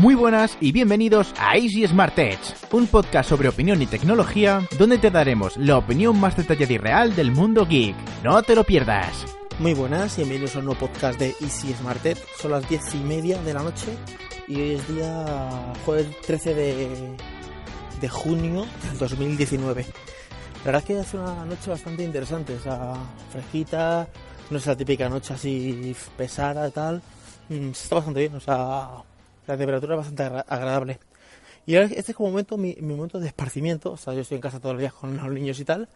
Muy buenas y bienvenidos a Easy Smart Edge, un podcast sobre opinión y tecnología donde te daremos la opinión más detallada y real del mundo geek. No te lo pierdas. Muy buenas y bienvenidos a un nuevo podcast de Easy Smart Edge. Son las diez y media de la noche y hoy es día jueves 13 de, de junio del 2019. La verdad es que hace una noche bastante interesante, o sea, fresquita, no es la típica noche así pesada y tal. Mm, Está bastante bien, o sea, la temperatura es bastante agra- agradable. Y este es como momento, mi, mi momento de esparcimiento, o sea, yo estoy en casa todos los días con los niños y tal,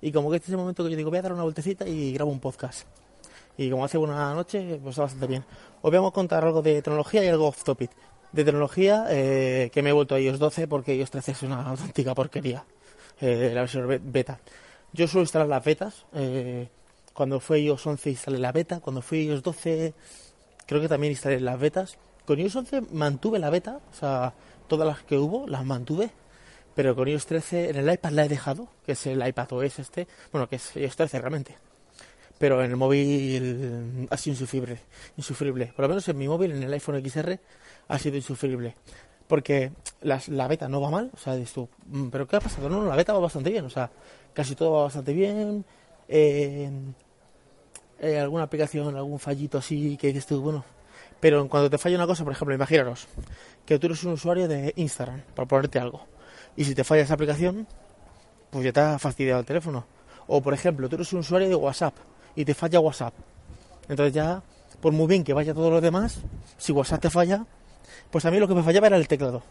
y como que este es el momento que yo digo, voy a dar una vueltecita y grabo un podcast. Y como hace buena noche, pues está bastante bien. Os vamos a contar algo de tecnología y algo off topic. De tecnología, eh, que me he vuelto a iOS 12 porque iOS 13 es una auténtica porquería. eh, la versión be- beta. Yo suelo instalar las betas. eh, cuando fue iOS 11 instalé la beta. Cuando fue iOS 12 creo que también instalé las betas. Con iOS 11 mantuve la beta. O sea, todas las que hubo las mantuve. Pero con iOS 13 en el iPad la he dejado. Que es el iPad OS este. Bueno, que es iOS 13 realmente. Pero en el móvil ha sido insufrible. Insufrible. Por lo menos en mi móvil, en el iPhone XR, ha sido insufrible. Porque las- la beta no va mal, o sea, dices tú, "Mm, pero ¿qué ha pasado? No, no, la beta va bastante bien, o sea, casi todo va bastante bien. eh, eh, alguna aplicación, algún fallito así que dices tú, bueno. Pero en cuanto te falla una cosa, por ejemplo, imaginaros que tú eres un usuario de Instagram, para ponerte algo. Y si te falla esa aplicación, pues ya te ha fastidiado el teléfono. O por ejemplo, tú eres un usuario de WhatsApp y te falla WhatsApp. Entonces ya, por muy bien que vaya todo lo demás, si WhatsApp te falla, pues a mí lo que me fallaba era el teclado.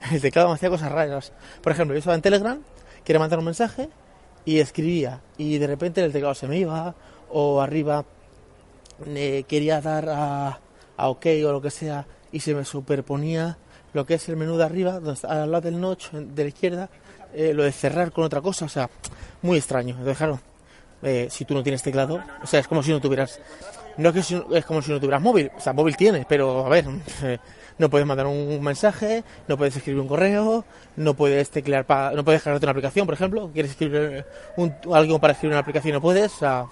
El teclado me hacía cosas raras. Por ejemplo, yo estaba en Telegram, quería mandar un mensaje y escribía. Y de repente el teclado se me iba, o arriba eh, quería dar a, a OK o lo que sea, y se me superponía lo que es el menú de arriba, donde al lado del notch de la izquierda, eh, lo de cerrar con otra cosa, o sea, muy extraño. Entonces, claro, eh, si tú no tienes teclado, o sea, es como si no tuvieras. No es que si- es como si no tuvieras móvil, o sea, móvil tienes, pero a ver, no puedes mandar un mensaje, no puedes escribir un correo, no puedes teclear, no puedes descargarte una aplicación, por ejemplo, quieres escribir un, algo para escribir una aplicación y no puedes, o sea,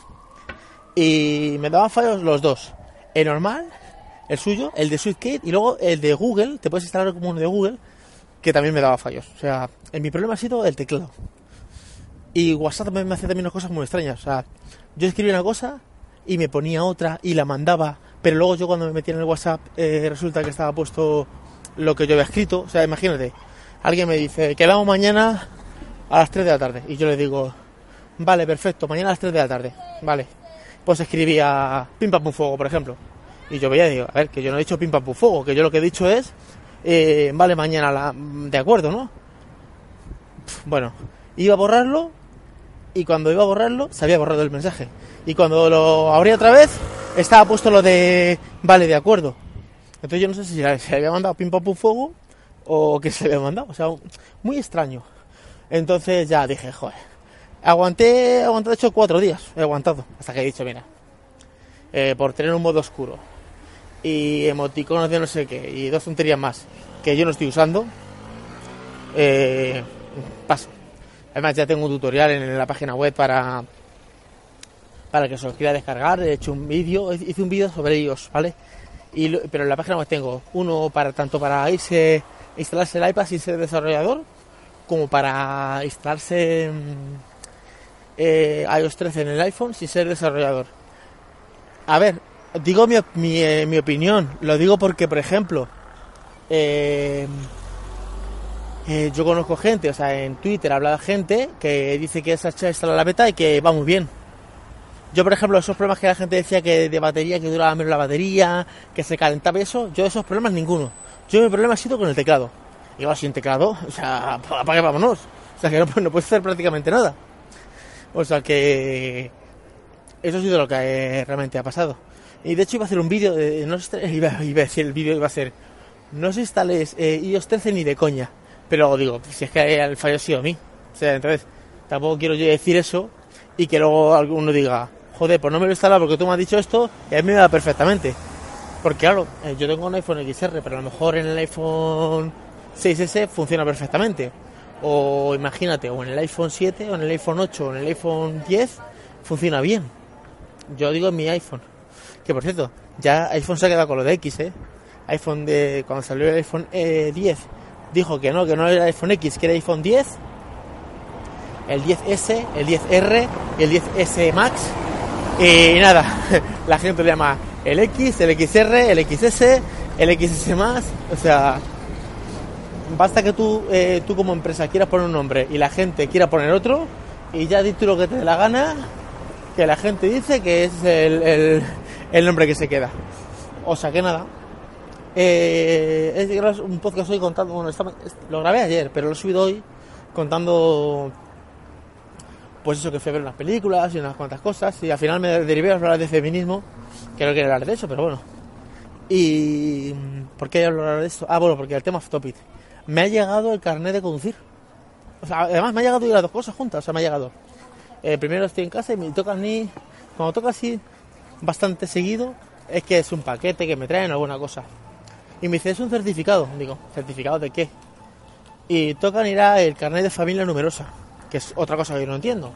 y me daban fallos los dos, el normal, el suyo, el de SwiftKit y luego el de Google, te puedes instalar como uno de Google, que también me daba fallos, o sea, en mi problema ha sido el teclado. Y WhatsApp me hacía también unas cosas muy extrañas. O sea, yo escribía una cosa y me ponía otra y la mandaba, pero luego yo cuando me metía en el WhatsApp eh, resulta que estaba puesto lo que yo había escrito. O sea, imagínate, alguien me dice, quedamos mañana a las 3 de la tarde. Y yo le digo, vale, perfecto, mañana a las 3 de la tarde. Vale. Pues escribía pim pam fuego, por ejemplo. Y yo veía y digo, a ver, que yo no he dicho pim pam pum fuego, que yo lo que he dicho es, eh, vale, mañana la... De acuerdo, ¿no? Bueno, iba a borrarlo y cuando iba a borrarlo se había borrado el mensaje. Y cuando lo abría otra vez estaba puesto lo de vale, de acuerdo. Entonces yo no sé si se había mandado pim pam pum fuego o que se había mandado. O sea, muy extraño. Entonces ya dije, joder. Aguanté, aguanté de hecho cuatro días. He aguantado. Hasta que he dicho, mira. eh, por tener un modo oscuro. Y emoticonos de no sé qué. Y dos tonterías más. Que yo no estoy usando. Eh, paso. Además ya tengo un tutorial en la página web para para que se os quiera descargar. He hecho un vídeo, hice un vídeo sobre ellos, ¿vale? Y pero en la página web tengo uno para tanto para irse instalarse el iPad sin ser desarrollador, como para instalarse eh, iOS 13 en el iPhone sin ser desarrollador. A ver, digo mi, mi, eh, mi opinión, lo digo porque, por ejemplo, eh, eh, yo conozco gente, o sea, en Twitter habla gente que dice que esa instalado la beta y que va muy bien. Yo, por ejemplo, esos problemas que la gente decía que de batería, que duraba menos la batería, que se calentaba y eso, yo esos problemas ninguno. Yo mi problema ha sido con el teclado. Y va sin teclado, o sea, ¿para qué vámonos? O sea, que no, no hacer prácticamente nada. O sea que eso ha sido lo que realmente ha pasado. Y de hecho iba a hacer un vídeo, de, no sé, iba, iba a decir el vídeo iba a ser, no os instales eh, iOS 13 ni de coña. Pero digo, si es que el fallo ha sido a mí. O sea, entonces tampoco quiero yo decir eso y que luego alguno diga, joder, pues no me lo he instalado porque tú me has dicho esto y a mí me va perfectamente. Porque claro, eh, yo tengo un iPhone XR, pero a lo mejor en el iPhone 6S funciona perfectamente. O imagínate, o en el iPhone 7, o en el iPhone 8, o en el iPhone 10, funciona bien. Yo digo en mi iPhone. Que por cierto, ya iPhone se ha quedado con lo de X, ¿eh? iPhone de, cuando salió el iPhone eh, 10, dijo que no, que no era iPhone X, que era iPhone 10, el 10S, el 10R y el 10S Max. Y nada, la gente le llama el X, el XR, el XS, el XS Más, o sea, basta que tú, eh, tú como empresa quieras poner un nombre y la gente quiera poner otro y ya di lo que te dé la gana, que la gente dice que es el- el nombre que se queda. O sea que nada. Eh, es un podcast hoy contando, bueno, es- lo grabé ayer, pero lo he subido hoy contando pues eso que fui a ver unas películas y unas cuantas cosas y al final me derivé a hablar de feminismo, que no quería hablar de eso, pero bueno. Y ¿por qué hablar de esto? Ah, bueno, porque el tema off topic. Me ha llegado el carnet de conducir. O sea, además me ha llegado las dos cosas juntas, o sea, me ha llegado. Eh, primero estoy en casa y me toca ni cuando toca así bastante seguido, es que es un paquete que me traen alguna cosa. Y me dice, es un certificado. Digo, ¿certificado de qué? Y tocan ir a el carnet de familia numerosa, que es otra cosa que yo no entiendo.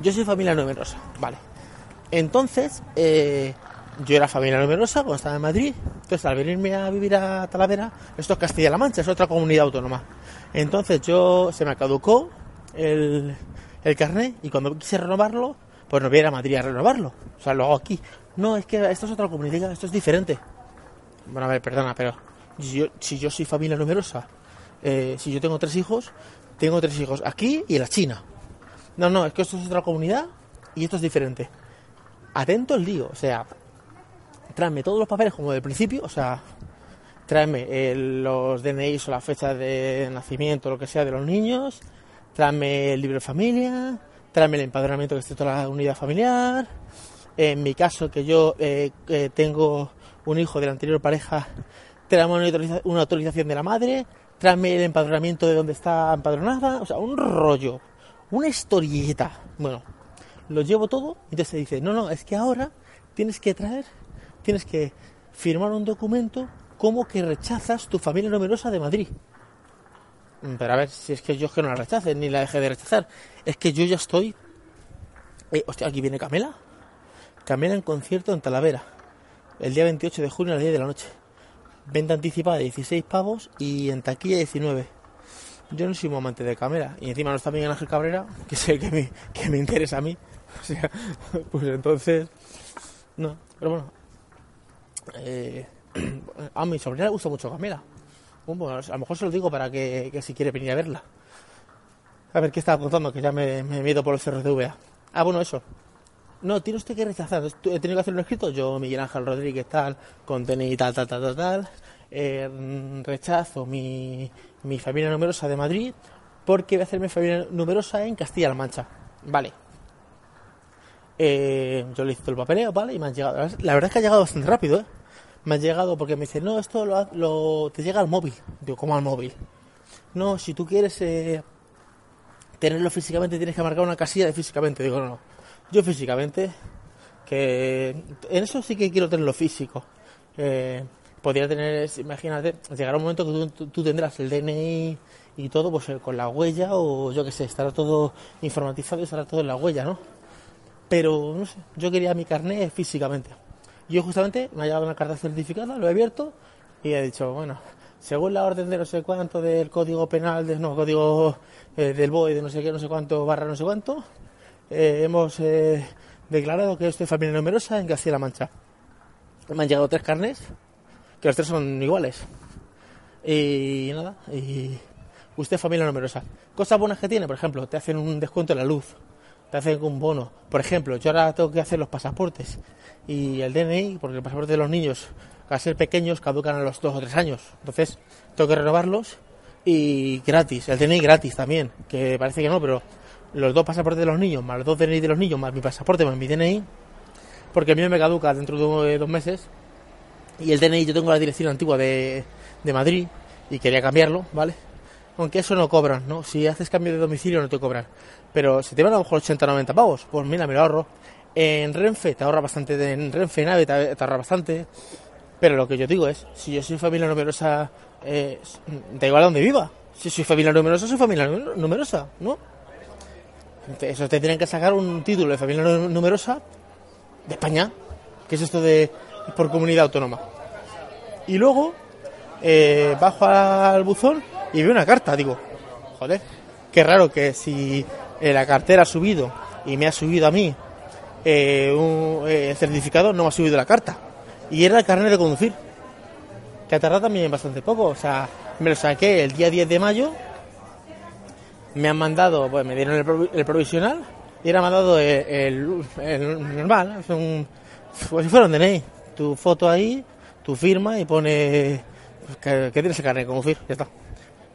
Yo soy familia numerosa, vale. Entonces, eh, yo era familia numerosa cuando estaba en Madrid. Entonces, al venirme a vivir a Talavera, esto es Castilla-La Mancha, es otra comunidad autónoma. Entonces, yo se me caducó el, el carnet y cuando quise renovarlo, pues no voy a Madrid a renovarlo. O sea, lo hago aquí. No, es que esto es otra comunidad, esto es diferente. Bueno, a ver, perdona, pero si yo, si yo soy familia numerosa, eh, si yo tengo tres hijos, tengo tres hijos aquí y en la China. No, no, es que esto es otra comunidad y esto es diferente. Atento el lío, o sea, tráeme todos los papeles como del principio, o sea, tráeme eh, los DNIs o la fecha de nacimiento, lo que sea de los niños, tráeme el libro de familia, tráeme el empadronamiento que esté toda la unidad familiar. En mi caso, que yo eh, eh, tengo un hijo de la anterior pareja, tráeme una, autoriza- una autorización de la madre, tráeme el empadronamiento de donde está empadronada, o sea, un rollo, una historieta. Bueno, lo llevo todo y entonces se dice, no, no, es que ahora tienes que traer, tienes que firmar un documento como que rechazas tu familia numerosa de Madrid. Pero a ver, si es que yo es que no la rechace, ni la dejé de rechazar, es que yo ya estoy... Eh, hostia, aquí viene Camela. Camela en concierto en Talavera, el día 28 de junio a las 10 de la noche. Venta anticipada de 16 pavos y en taquilla 19. Yo no soy un amante de Camela y encima no está Miguel Ángel Cabrera, que sé que me, que me interesa a mí. O sea, pues entonces... No, pero bueno. Eh, a mi sobrina le gusta mucho Camela. A lo mejor se lo digo para que, que si quiere venir a verla. A ver, ¿qué estaba contando? Que ya me, me ido por el cerro de VA. Ah, bueno, eso. No, tiene usted que rechazar. He tenido que hacer un escrito. Yo, Miguel Ángel Rodríguez, tal, con DNI, tal, tal, tal, tal, tal. Eh, rechazo mi, mi familia numerosa de Madrid porque voy a hacer mi familia numerosa en Castilla-La Mancha. Vale. Eh, yo le hice todo el papeleo, ¿vale? Y me han llegado. La verdad es que ha llegado bastante rápido, ¿eh? Me ha llegado porque me dice, no, esto lo, lo- te llega al móvil. Digo, ¿cómo al móvil? No, si tú quieres eh, tenerlo físicamente, tienes que marcar una casilla de físicamente. Digo, no, no. Yo físicamente, que en eso sí que quiero tenerlo físico. Eh, podría tener, imagínate, llegará un momento que tú, tú- tú tendrás el DNI y todo, pues eh, con la huella o yo qué sé, estará todo informatizado y estará todo en la huella, ¿no? Pero, no sé, yo quería mi carnet físicamente. Yo justamente me ha llegado una carta certificada, lo he abierto y he dicho, bueno, según la orden de no sé cuánto del código penal, de, no, código eh, del BOE de no sé qué, no sé cuánto, barra no sé cuánto, eh, hemos eh, declarado que estoy familia numerosa en Castilla-La Mancha. Me han llegado tres carnes, que los tres son iguales. Y nada, y usted familia numerosa. Cosas buenas que tiene, por ejemplo, te hacen un descuento en la luz, te hacen un bono. Por ejemplo, yo ahora tengo que hacer los pasaportes y el DNI, porque el pasaporte de los niños, al ser pequeños, caducan a los dos o tres años. Entonces, tengo que renovarlos y gratis, el DNI gratis también, que parece que no, pero los dos pasaportes de los niños, más los dos DNI de los niños, más mi pasaporte, más mi DNI, porque el mío me caduca dentro de dos meses y el DNI yo tengo la dirección antigua de, de Madrid y quería cambiarlo, ¿vale? Aunque eso no cobran, ¿no? Si haces cambio de domicilio no te cobran. Pero si te van a lo mejor 80 o 90 pavos, pues mira, me lo ahorro. En Renfe te ahorra bastante, en Renfe Nave te, te ahorra bastante. Pero lo que yo digo es, si yo soy familia numerosa, eh, da igual donde viva. Si soy familia numerosa, soy familia nu- numerosa, ¿no? Eso te tienen que sacar un título de familia nu- numerosa de España, que es esto de por comunidad autónoma. Y luego eh, bajo al buzón y veo una carta. Digo, joder, qué raro que si eh, la cartera ha subido y me ha subido a mí eh, un eh, certificado, no me ha subido la carta. Y era el carnet de conducir, que ha tardado también bastante poco. O sea, me lo saqué el día 10 de mayo. Me han mandado, pues me dieron el, el provisional y era mandado el, normal, es un, pues si fuera un DNI. Tu foto ahí, tu firma y pone que, que tienes el carnet de conducir, ya está.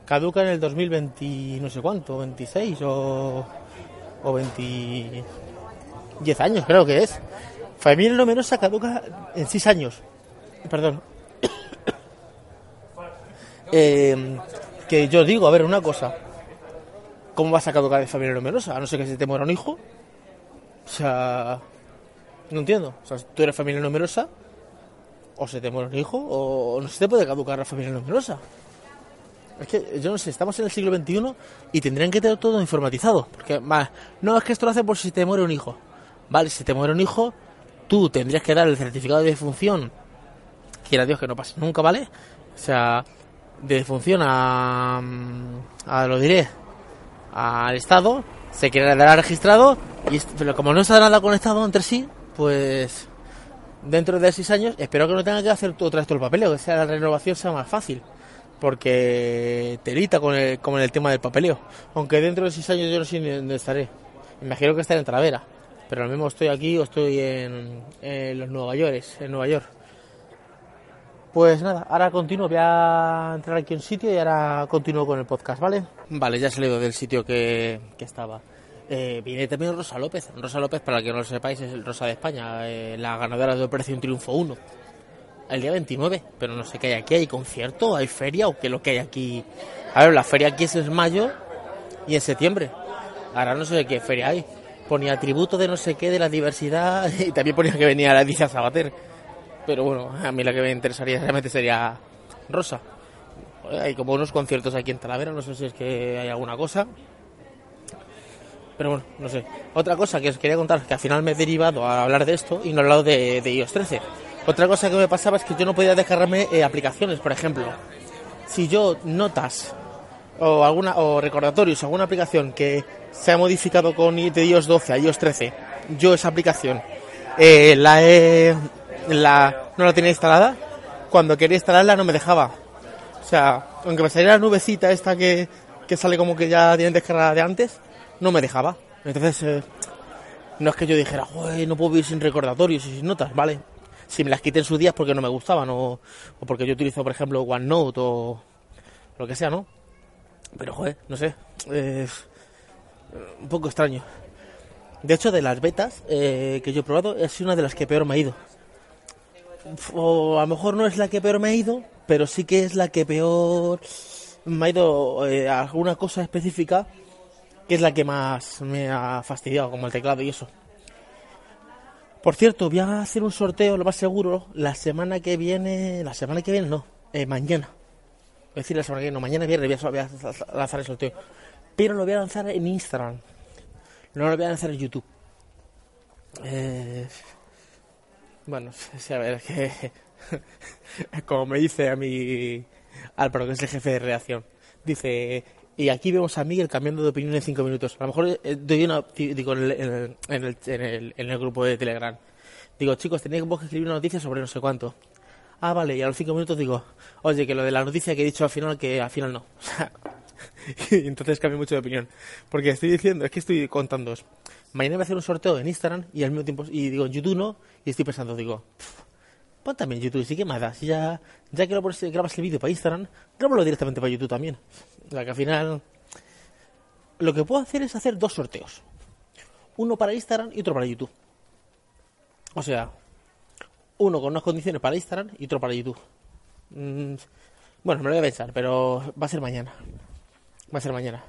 Caduca en el 2020, no sé cuánto, 26 o, o 20, 10 años creo que es. Familia numerosa caduca en 6 años. Perdón. Eh, que yo digo, a ver, una cosa. ¿Cómo vas a caducar de familia numerosa? A no ser que se te muera un hijo. O sea, no entiendo. O sea, tú eres familia numerosa, o se te muere un hijo, o no se te puede caducar la familia numerosa. Es que yo no sé, estamos en el siglo XXI y tendrían que tener todo informatizado. Porque, va, no es que esto lo hacen por si te muere un hijo. Vale, si te muere un hijo, tú tendrías que dar el certificado de defunción. Quiera Dios que no pase nunca, ¿vale? O sea, de defunción a. mm, a lo diré. al Estado, se quedará registrado. Y pero como no está nada conectado entre sí, pues. Dentro de seis años, espero que no tenga que hacer otra vez todo el papeleo, que sea la renovación sea más fácil porque telita con el, con el tema del papeleo. Aunque dentro de seis años yo no sé dónde estaré. Imagino que estaré en Talavera. Pero lo mismo estoy aquí o estoy en, en los Nueva York, en Nueva York. Pues nada, ahora continúo, voy a entrar aquí en sitio y ahora continúo con el podcast, ¿vale? Vale, ya he salido del sitio que, que estaba. Eh, viene también Rosa López. Rosa López, para que no lo sepáis, es el Rosa de España, eh, la ganadora de Operación Triunfo 1 el día 29, pero no sé qué hay aquí, hay concierto, hay feria o qué es lo que hay aquí. A ver, la feria aquí es en mayo y en septiembre. Ahora no sé qué feria hay. Ponía tributo de no sé qué, de la diversidad, y también ponía que venía la Alicia Sabater. Pero bueno, a mí la que me interesaría realmente sería Rosa. Hay como unos conciertos aquí en Talavera, no sé si es que hay alguna cosa. Pero bueno, no sé. Otra cosa que os quería contar, que al final me he derivado a hablar de esto y no he hablado de, de iOS 13. Otra cosa que me pasaba es que yo no podía descargarme eh, aplicaciones, por ejemplo. Si yo notas o alguna o recordatorios, alguna aplicación que se ha modificado con de iOS 12 a iOS 13, yo esa aplicación eh, la he, la, no la tenía instalada, cuando quería instalarla no me dejaba. O sea, aunque me saliera la nubecita esta que, que sale como que ya tienen descargada de antes, no me dejaba. Entonces, eh, no es que yo dijera, "Joder, no puedo vivir sin recordatorios y sin notas, ¿vale? Si me las quité en sus días porque no me gustaban o, o porque yo utilizo, por ejemplo, OneNote o lo que sea, ¿no? Pero, joder, no sé. Un poco extraño. De hecho, de las betas eh, que yo he probado, es una de las que peor me ha ido. O a lo mejor no es la que peor me ha ido, pero sí que es la que peor me ha ido eh, alguna cosa específica que es la que más me ha fastidiado, como el teclado y eso. Por cierto, voy a hacer un sorteo, lo más seguro, la semana que viene. La semana que viene no, eh, mañana. A decir la semana que viene, no, mañana viernes voy a, lanzar el sorteo. Pero lo voy a lanzar en Instagram. No lo voy a lanzar en YouTube. Eh, bueno, sí, a ver, es que. como me dice a mi. Álvaro, que es el jefe de redacción. Dice. Y aquí vemos a Miguel cambiando de opinión en cinco minutos. A lo mejor eh, doy una. Digo, en el, en el, en el, en el- grupo de Telegram. Digo, chicos, tenéis que escribir una noticia sobre no sé cuánto. Ah, vale, y a los cinco minutos digo, oye, que lo de la noticia que he dicho al final, que al final no. Y entonces cambio mucho de opinión. Porque estoy diciendo, es que estoy contando. Mañana voy a hacer un sorteo en Instagram y al mismo tiempo, y digo, en YouTube no, y estoy pensando, digo, "Pff, pon también YouTube, sí que más da. Si ya, ya que lo grabas el vídeo para Instagram, grábalo directamente para YouTube también. O sea que al final, lo que puedo hacer es hacer dos sorteos. Uno para Instagram y otro para YouTube. O sea, uno con unas condiciones para Instagram y otro para YouTube. Mm, bueno, me lo voy a pensar, pero va a ser mañana. Va a ser mañana.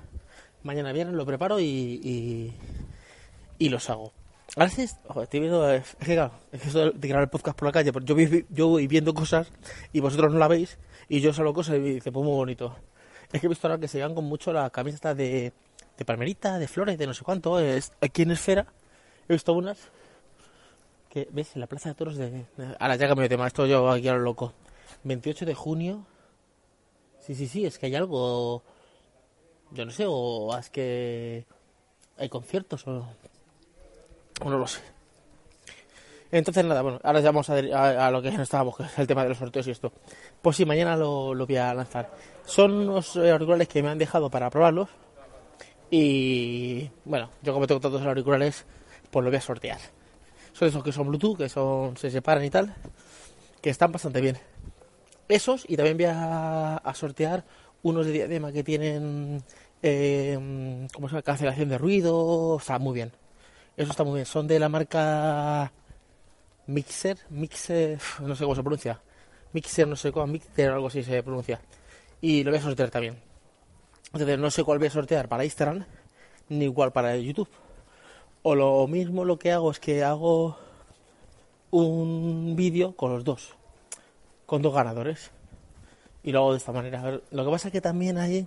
Mañana viernes lo preparo y, y, y los hago. A veces, ojo, estoy viendo, es que claro, de grabar el podcast por la calle, pues yo, yo voy viendo cosas y vosotros no la veis y yo solo cosas y dice, pues muy bonito. Es que he visto ahora que se llevan con mucho la camiseta de, de palmerita, de flores, de no sé cuánto. Aquí en Esfera he visto unas que, ¿ves? En la plaza de toros de... de- Ahora ya cambio de tema, esto yo aquí a lo loco. 28 de junio. Sí, sí, sí, es que hay algo. Yo no sé, o es que hay conciertos o, o no lo sé. Entonces, nada, bueno, ahora ya vamos a, lo que estábamos, que es el tema de los sorteos y esto. Pues sí, mañana lo, lo voy a lanzar. Son unos auriculares que me han dejado para probarlos. Y bueno, yo como tengo los auriculares, pues lo voy a sortear. Son esos que son Bluetooth, que son se separan y tal, que están bastante bien. Esos, y también voy a, a sortear unos de diadema que tienen, eh, ¿cómo se llama? Cancelación de ruido, está muy bien. Eso está muy bien. Son de la marca Mixer, Mixer, no sé cómo se pronuncia. Mixer, no sé cómo, Mixer o algo así se pronuncia. Y lo voy a sortear también. Entonces no sé cuál voy a sortear para Instagram, ni igual para YouTube. O lo mismo lo que hago es que hago un vídeo con los dos, con dos ganadores. Y lo hago de esta manera. lo que pasa es que también ahí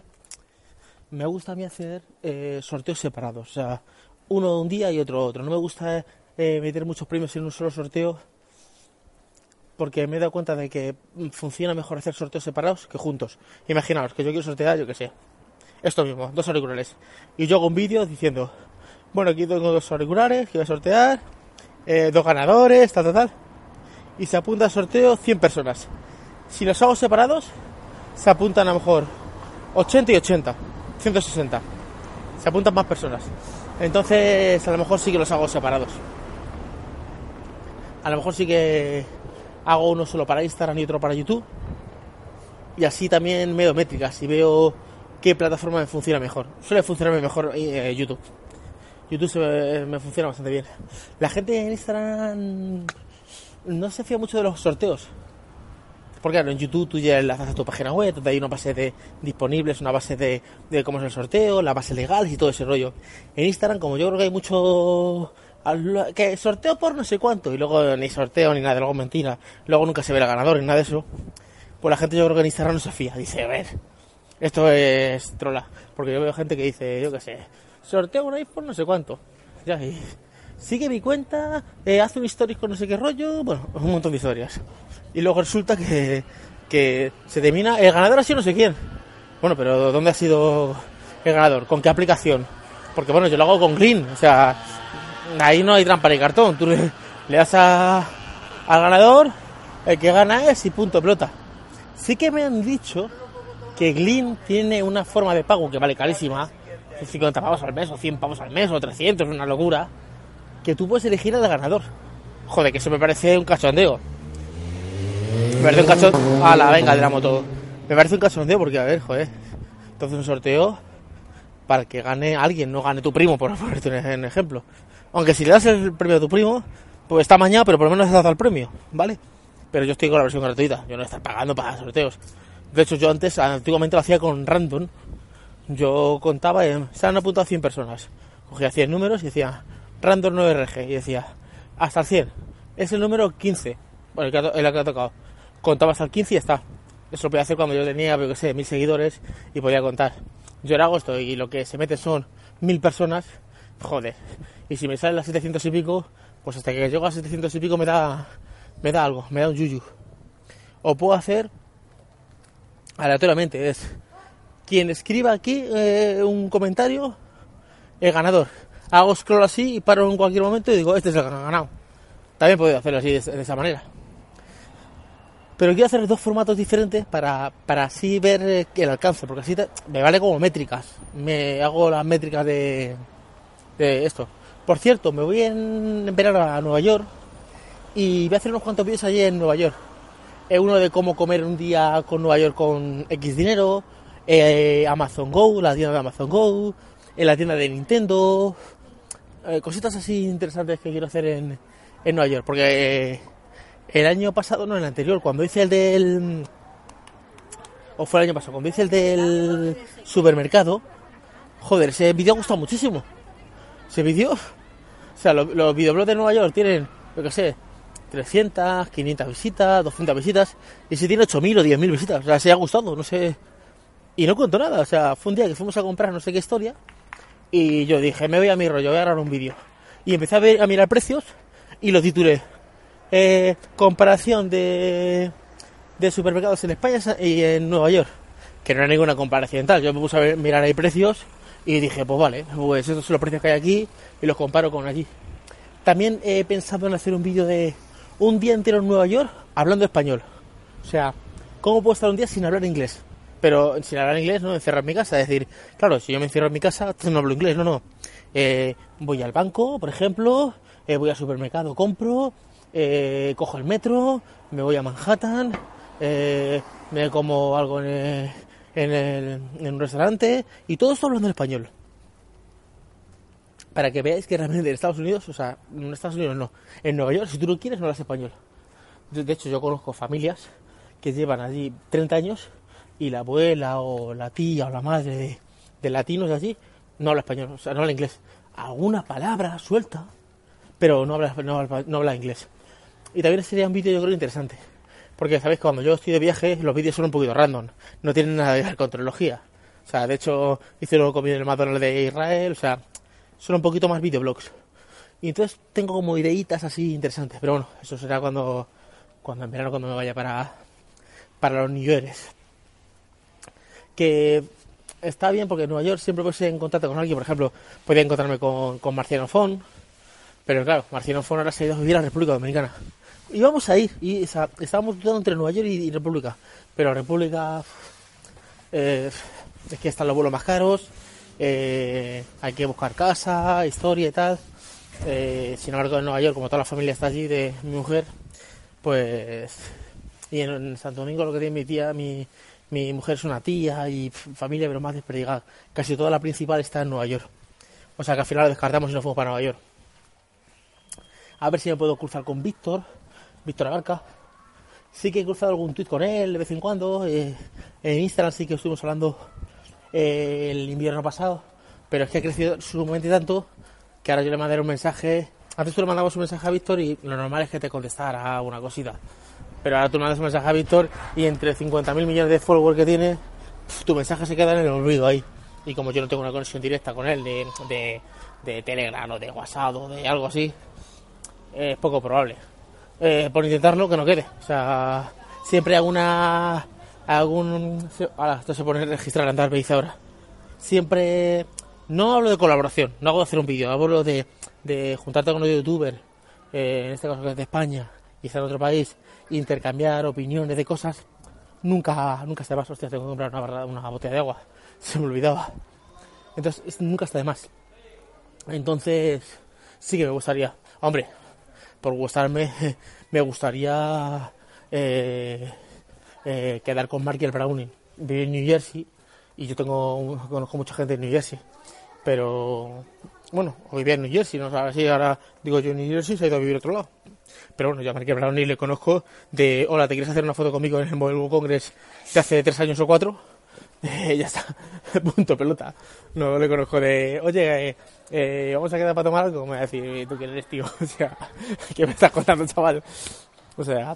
me gusta a mí hacer eh, sorteos separados. O sea, uno un día y otro otro. No me gusta eh, meter muchos premios en un solo sorteo porque me he dado cuenta de que funciona mejor hacer sorteos separados que juntos. Imaginaos que yo quiero sortear, yo que sé, esto mismo, dos auriculares. Y yo hago un vídeo diciendo, bueno, aquí tengo dos auriculares que voy a sortear, eh, dos ganadores, tal, tal, tal. Y se apunta al sorteo 100 personas. Si los hago separados, se apuntan a lo mejor 80 y 80, 160. Se apuntan más personas. Entonces, a lo mejor sí que los hago separados. A lo mejor sí que hago uno solo para Instagram y otro para YouTube. Y así también me métricas y veo qué plataforma me funciona mejor. Suele funcionarme mejor eh, YouTube. YouTube me, me, funciona bastante bien. La gente en Instagram no se fía mucho de los sorteos. Porque claro, en YouTube tú ya enlazas a tu página web, donde hay una base de disponibles, una base de, de cómo es el sorteo, la base legal y todo ese rollo. En Instagram, como yo creo que hay mucho que sorteo por no sé cuánto y luego ni sorteo ni nada, luego mentira, luego nunca se ve el ganador ni nada de eso. Pues la gente yo creo que en Instagram no se fía, dice, a ver, esto es trola, porque yo veo gente que dice, yo qué sé, sorteo un iPhone no sé cuánto. Ya, y sigue mi cuenta, eh, hace un con no sé qué rollo, bueno, un montón de historias. Y luego resulta que, que se termina, el ganador ha sido no sé quién. Bueno, pero ¿dónde ha sido el ganador? ¿Con qué aplicación? Porque bueno, yo lo hago con Green, o sea, ahí no hay trampa ni cartón. Tú le, das al ganador, el que gana es y punto, pelota. Sí que me han dicho que Glin tiene una forma de pago que vale carísima, 50 pavos al mes, o 100 pavos al mes, o 300, una locura, que tú puedes elegir al ganador. Joder, que eso me parece un cachondeo. Me parece un cachondeo. A la venga, de la moto. Me parece un cachondeo porque, a ver, joder. Entonces un sorteo para que gane alguien, no gane tu primo, por ponerte un ejemplo. Aunque si le das el premio a tu primo, pues está mañana, pero por lo menos has dado el premio, ¿vale? Pero yo estoy con la versión gratuita, yo no estoy pagando para sorteos. De hecho, yo antes, antiguamente lo hacía con random. Yo contaba, en, se han apuntado 100 personas. Cogía 100 números y decía random 9RG y decía hasta el 100. Es el número 15, bueno, el que, ha, el que ha tocado. Contaba hasta el 15 y está. Eso lo podía hacer cuando yo tenía, yo que sé, mil seguidores y podía contar. Yo era agosto y lo que se mete son mil personas. Joder, y si me salen las 700 y pico, pues hasta que llego a 700 y pico me da, me da algo, me da un yuyu. O puedo hacer aleatoriamente, es quien escriba aquí eh, un comentario, el ganador. Hago scroll así y paro en cualquier momento y digo, este es el ganado. También puedo hacerlo así, de, esa manera. Pero quiero hacer dos formatos diferentes para, para así ver eh, el alcance, porque así me vale como métricas. Me hago las métricas de, de esto. Por cierto, me voy en verano a Nueva York y voy a hacer unos cuantos vídeos allí en Nueva York. Es uno de cómo comer un día con Nueva York con X dinero, eh, Amazon Go, la tienda de Amazon Go, en la tienda de Nintendo, eh, cositas así interesantes que quiero hacer en, en Nueva York. Porque eh, el año pasado, no, el anterior, cuando hice el del... O fue el año pasado, cuando hice el del supermercado, joder, ese vídeo ha gustado muchísimo ese vídeo, o sea, los, videoblogs de Nueva York tienen, yo qué sé, 300, 500 visitas, 200 visitas, y si tiene 8.000 o 10.000 visitas, o sea, se ha gustado, no sé. Y no cuento nada, o sea, fue un día que fuimos a comprar no sé qué historia, y yo dije, me voy a mi rollo, voy a grabar un vídeo. Y empecé a, ver, a mirar precios, y lo titulé, eh, comparación de, de supermercados en España y en Nueva York, que no era ninguna comparación tal. Yo me puse a ver, mirar ahí precios y dije, pues vale, pues estos son los precios que hay aquí y los comparo con allí. También he pensado en hacer un vídeo de un día entero en Nueva York hablando español. O sea, ¿cómo puedo estar un día sin hablar inglés? Pero sin hablar inglés, no encerrar en mi casa. Es decir, claro, si yo me encierro en mi casa, no hablo inglés, no, no. Eh, voy al banco, por ejemplo, eh, voy al supermercado, compro, eh, cojo el metro, me voy a Manhattan, me como algo en, en, un restaurante y todo esto hablando en español. Para que veáis que realmente en Estados Unidos, o sea, en Estados Unidos no, en Nueva York, si tú no quieres, no hablas español. De hecho, yo conozco familias que llevan allí 30 años y la abuela o la tía o la madre de, de latinos de allí no habla español, o sea, no habla inglés. Alguna palabra suelta, pero no habla, no habla, inglés. Y también sería un vídeo yo creo interesante. Porque sabéis que cuando yo estoy de viaje, los vídeos son un poquito random. No tienen nada que ver con tecnología. O sea, de hecho, hice luego comida en el McDonald's de Israel. O sea, son un poquito más videoblogs. Y entonces tengo como ideitas así interesantes. Pero bueno, eso será cuando, cuando en verano, cuando me vaya para, para los New Yorkers. Que está bien porque en Nueva York siempre puedes en contacto con alguien. Por ejemplo, podía encontrarme con, con Marciano Fon, pero claro, Marciano Fon ahora se ha ido a vivir a la República Dominicana. Y vamos a ir, y estábamos dudando entre Nueva York y, República. Pero República eh, es que están los vuelos más caros, eh, hay que buscar casa, historia y tal. Eh, sin embargo, en Nueva York, como toda la familia está allí de mi mujer, pues. Y en Santo Domingo lo que tiene mi tía, mi, mi mujer es una tía y familia, pero más desperdigada. Casi toda la principal está en Nueva York. O sea que al final lo descartamos y nos fuimos para Nueva York. A ver si me puedo cruzar con Víctor, Víctor Abarca. Sí que he cruzado algún tweet con él de vez en cuando. Eh, en Instagram sí que estuvimos hablando eh, el invierno pasado. Pero es que ha crecido sumamente tanto que ahora yo le mandé un mensaje. Antes tú le mandabas un mensaje a Víctor y lo normal es que te contestara una cosita. Pero ahora tú mandas un mensaje a Víctor y entre 50.000 millones de followers que tiene, tu mensaje se queda en el olvido ahí. Y como yo no tengo una conexión directa con él de, de Telegram o de WhatsApp o de algo así, es poco probable. Eh, por intentarlo, que no quede. O sea, siempre alguna. algún. Ahora, esto se pone registrar, andar, me dice ahora. Siempre. No hablo de colaboración, no hago de hacer un vídeo, hablo de, de juntarte con un youtuber, eh, en este caso que es de España, y está en otro país, intercambiar opiniones de cosas, nunca, nunca está de más. Hostia, tengo que comprar una, una botella de agua. Se me olvidaba. Entonces, nunca está de más. Entonces, sí que me gustaría. Hombre, por gustarme, me gustaría eh, eh, quedar con Mark Browning. Vive en New Jersey y yo tengo conozco mucha gente en New Jersey. Pero, bueno, o vivía en New Jersey, no sé si ahora digo yo en New Jersey se ha ido a vivir a otro lado. Pero bueno, yo a Mark Browning le conozco de, hola, ¿te quieres hacer una foto conmigo en el Mobile Congress de hace tres años o cuatro? ya está, punto, pelota. No le conozco de, oye, eh, eh, vamos a quedar para tomar algo. Me va a decir, ¿tú quién eres, tío? O sea, ¿qué me estás contando, chaval? O sea,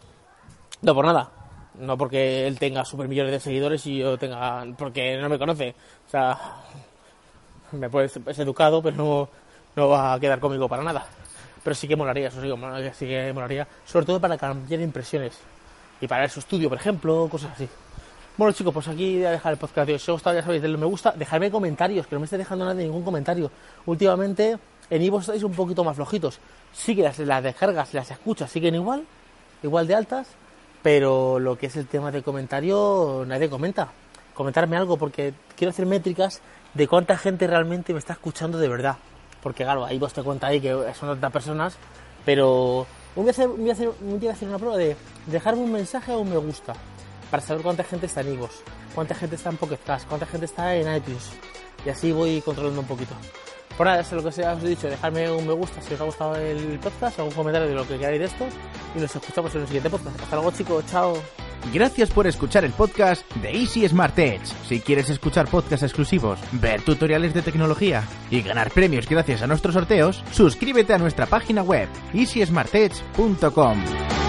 no por nada. No porque él tenga super millones de seguidores y yo tenga. porque no me conoce. O sea, me puede, es educado, pero no, no va a quedar conmigo para nada. Pero sí que molaría, eso sí, sí que molaría. Sobre todo para cambiar impresiones. Y para su estudio, por ejemplo, cosas así. Bueno chicos, pues aquí voy a dejar el podcast. Si os ha ya sabéis, denle me gusta, dejadme comentarios, que no me esté dejando nada de ningún comentario. Últimamente en Ivo estáis un poquito más flojitos. Sí que las, las descargas, las escuchas siguen igual, igual de altas, pero lo que es el tema de comentario nadie comenta. Comentarme algo porque quiero hacer métricas de cuánta gente realmente me está escuchando de verdad. Porque claro, ahí vos te cuenta ahí que son otras personas, pero un día, voy a hacer, día a hacer una prueba de dejarme un mensaje o un me gusta para saber cuánta gente está en Ivos, cuánta gente está en Pocket Cast, cuánta gente está en iTunes. Y así voy controlando un poquito. Por nada, eso es lo que os he dicho. Dejadme un me gusta si os ha gustado el podcast, algún comentario de lo que queráis de esto. Y nos escuchamos en el siguiente podcast. Hasta luego, chicos. Chao. Gracias por escuchar el podcast de Easy Smart Edge. Si quieres escuchar podcasts exclusivos, ver tutoriales de tecnología y ganar premios gracias a nuestros sorteos, suscríbete a nuestra página web easysmartedge.com.